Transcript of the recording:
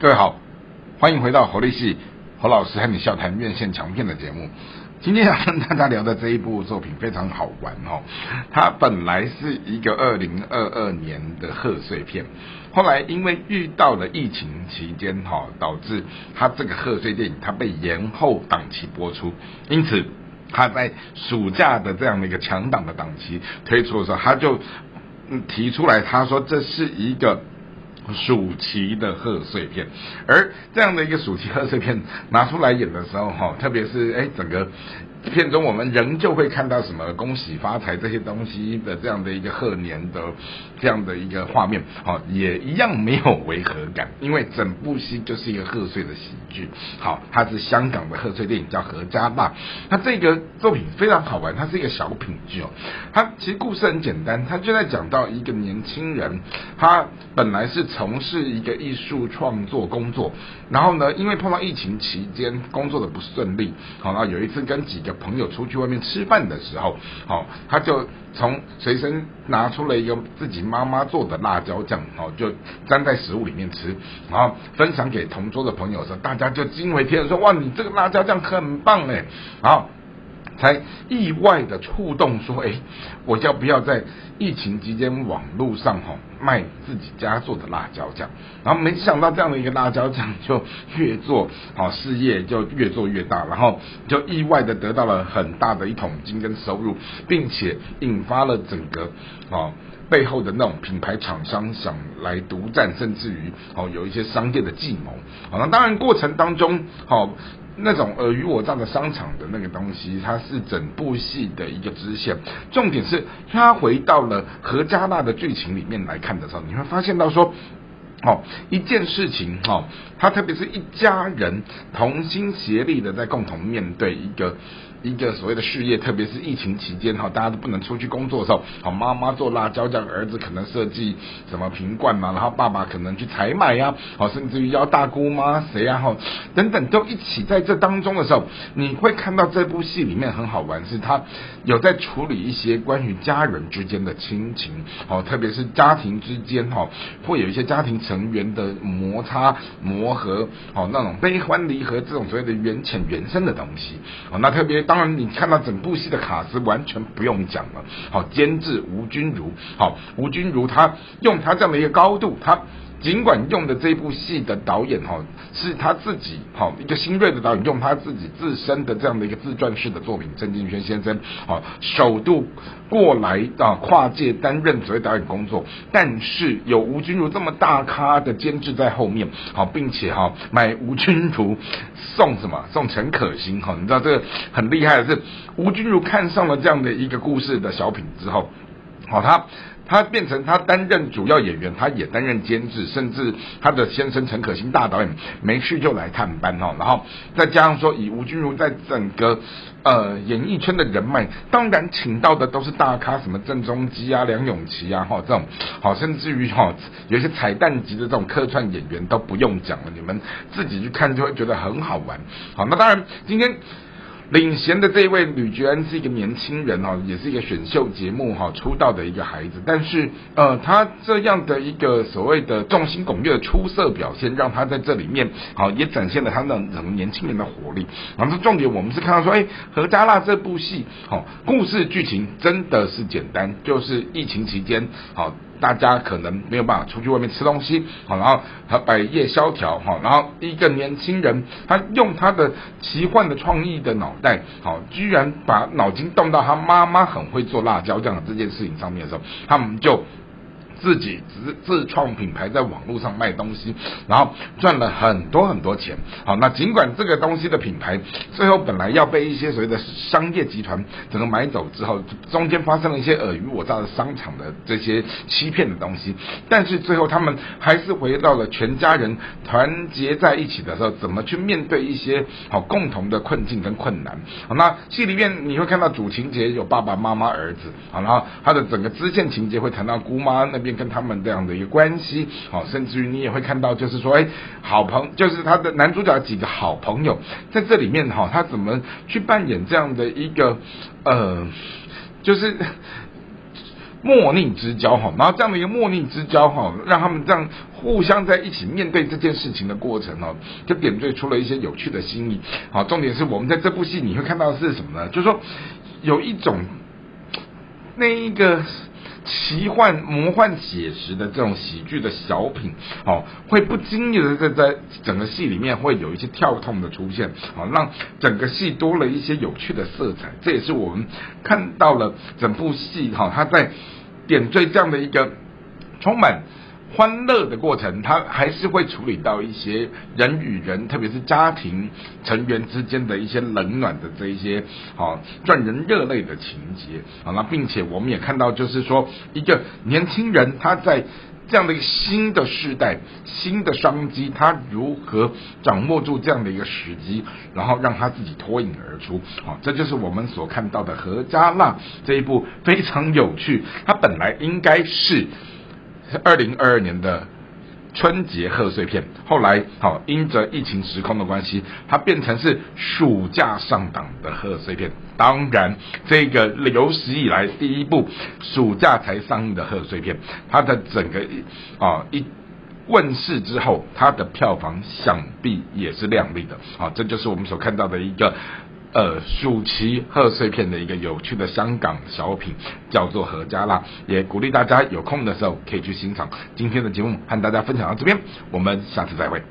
各位好，欢迎回到侯立系侯老师和你笑谈院线强片的节目。今天要跟大家聊的这一部作品非常好玩哦，它本来是一个二零二二年的贺岁片，后来因为遇到了疫情期间哈，导致它这个贺岁电影它被延后档期播出，因此他在暑假的这样的一个强档的档期推出的时候，他就提出来，他说这是一个。暑期的贺岁片，而这样的一个暑期贺岁片拿出来演的时候，哈，特别是哎，整个。片中我们仍旧会看到什么恭喜发财这些东西的这样的一个贺年的这样的一个画面，好，也一样没有违和感，因为整部戏就是一个贺岁的喜剧，好，它是香港的贺岁电影叫《何家坝》，那这个作品非常好玩，它是一个小品剧哦，它其实故事很简单，它就在讲到一个年轻人，他本来是从事一个艺术创作工作，然后呢，因为碰到疫情期间工作的不顺利，好，然后有一次跟几朋友出去外面吃饭的时候，哦，他就从随身拿出了一个自己妈妈做的辣椒酱，哦，就沾在食物里面吃，然后分享给同桌的朋友时，大家就惊为天人，说哇，你这个辣椒酱很棒哎，然后。才意外的触动说，哎，我要不要在疫情期间网络上哈卖自己家做的辣椒酱？然后没想到这样的一个辣椒酱就越做好事业就越做越大，然后就意外的得到了很大的一桶金跟收入，并且引发了整个啊背后的那种品牌厂商想来独占，甚至于哦有一些商业的计谋。好，那当然过程当中好。那种尔虞我诈的商场的那个东西，它是整部戏的一个支线。重点是，它回到了何家娜的剧情里面来看的时候，你会发现到说，哦，一件事情，哦，他特别是一家人同心协力的在共同面对一个。一个所谓的事业，特别是疫情期间哈，大家都不能出去工作的时候，好妈妈做辣椒酱，儿子可能设计什么瓶罐嘛，然后爸爸可能去采买呀，好甚至于邀大姑妈谁呀哈等等都一起在这当中的时候，你会看到这部戏里面很好玩，是他有在处理一些关于家人之间的亲情，哦，特别是家庭之间哈，会有一些家庭成员的摩擦磨合，哦那种悲欢离合这种所谓的缘浅缘深的东西，哦那特别。当然，你看到整部戏的卡斯完全不用讲了。好，监制吴君如，好，吴君如他用他这么一个高度，他尽管用的这部戏的导演哈是他自己，好一个新锐的导演，用他自己自身的这样的一个自传式的作品，郑敬轩先生，好首度过来啊跨界担任所谓导演工作，但是有吴君如这么大咖的监制在后面，好，并且哈买吴君如。送什么？送陈可辛哈？你知道这个很厉害的是，吴君如看上了这样的一个故事的小品之后，好，他他变成他担任主要演员，他也担任监制，甚至他的先生陈可辛大导演没事就来探班哦，然后再加上说以吴君如在整个呃演艺圈的人脉，当然请到的都是大咖，什么郑中基啊、梁咏琪啊哈这种，好，甚至于哈有些彩蛋级的这种客串演员都不用讲了，你们自己去看就会觉得很好玩。好，那当然今天。领衔的这一位吕觉恩是一个年轻人哦，也是一个选秀节目哈出道的一个孩子，但是呃，他这样的一个所谓的众星拱月的出色表现，让他在这里面好也展现了他那种年轻人的活力。然后重点我们是看到说，哎，何家辣这部戏好，故事剧情真的是简单，就是疫情期间好。大家可能没有办法出去外面吃东西，好，然后他百业萧条，哈，然后一个年轻人，他用他的奇幻的创意的脑袋，好，居然把脑筋动到他妈妈很会做辣椒酱的这件事情上面的时候，他们就。自己自自创品牌，在网络上卖东西，然后赚了很多很多钱。好，那尽管这个东西的品牌最后本来要被一些所谓的商业集团整个买走之后，中间发生了一些尔虞我诈的商场的这些欺骗的东西，但是最后他们还是回到了全家人团结在一起的时候，怎么去面对一些好共同的困境跟困难。好，那戏里面你会看到主情节有爸爸妈妈儿子，好，然后他的整个支线情节会谈到姑妈那边。跟他们这样的一个关系，好，甚至于你也会看到，就是说，哎，好朋，就是他的男主角几个好朋友在这里面，哈，他怎么去扮演这样的一个，呃，就是。莫逆之交哈，然后这样的一个莫逆之交哈，让他们这样互相在一起面对这件事情的过程哦，就点缀出了一些有趣的心意。好，重点是我们在这部戏你会看到是什么呢？就是说有一种那一个。奇幻、魔幻、写实的这种喜剧的小品，哦，会不经意的在在整个戏里面会有一些跳痛的出现，好，让整个戏多了一些有趣的色彩。这也是我们看到了整部戏，哈，它在点缀这样的一个充满。欢乐的过程，他还是会处理到一些人与人，特别是家庭成员之间的一些冷暖的这一些，好赚人热泪的情节，好那并且我们也看到，就是说一个年轻人他在这样的一个新的时代、新的商机，他如何掌握住这样的一个时机，然后让他自己脱颖而出，好，这就是我们所看到的《何家辣》这一部非常有趣，它本来应该是。二零二二年的春节贺岁片，后来好因着疫情时空的关系，它变成是暑假上档的贺岁片。当然，这个有史以来第一部暑假才上映的贺岁片，它的整个啊一问世之后，它的票房想必也是亮丽的。好，这就是我们所看到的一个。呃，暑期贺岁片的一个有趣的香港小品，叫做《何家辣》，也鼓励大家有空的时候可以去欣赏。今天的节目和大家分享到这边，我们下次再会。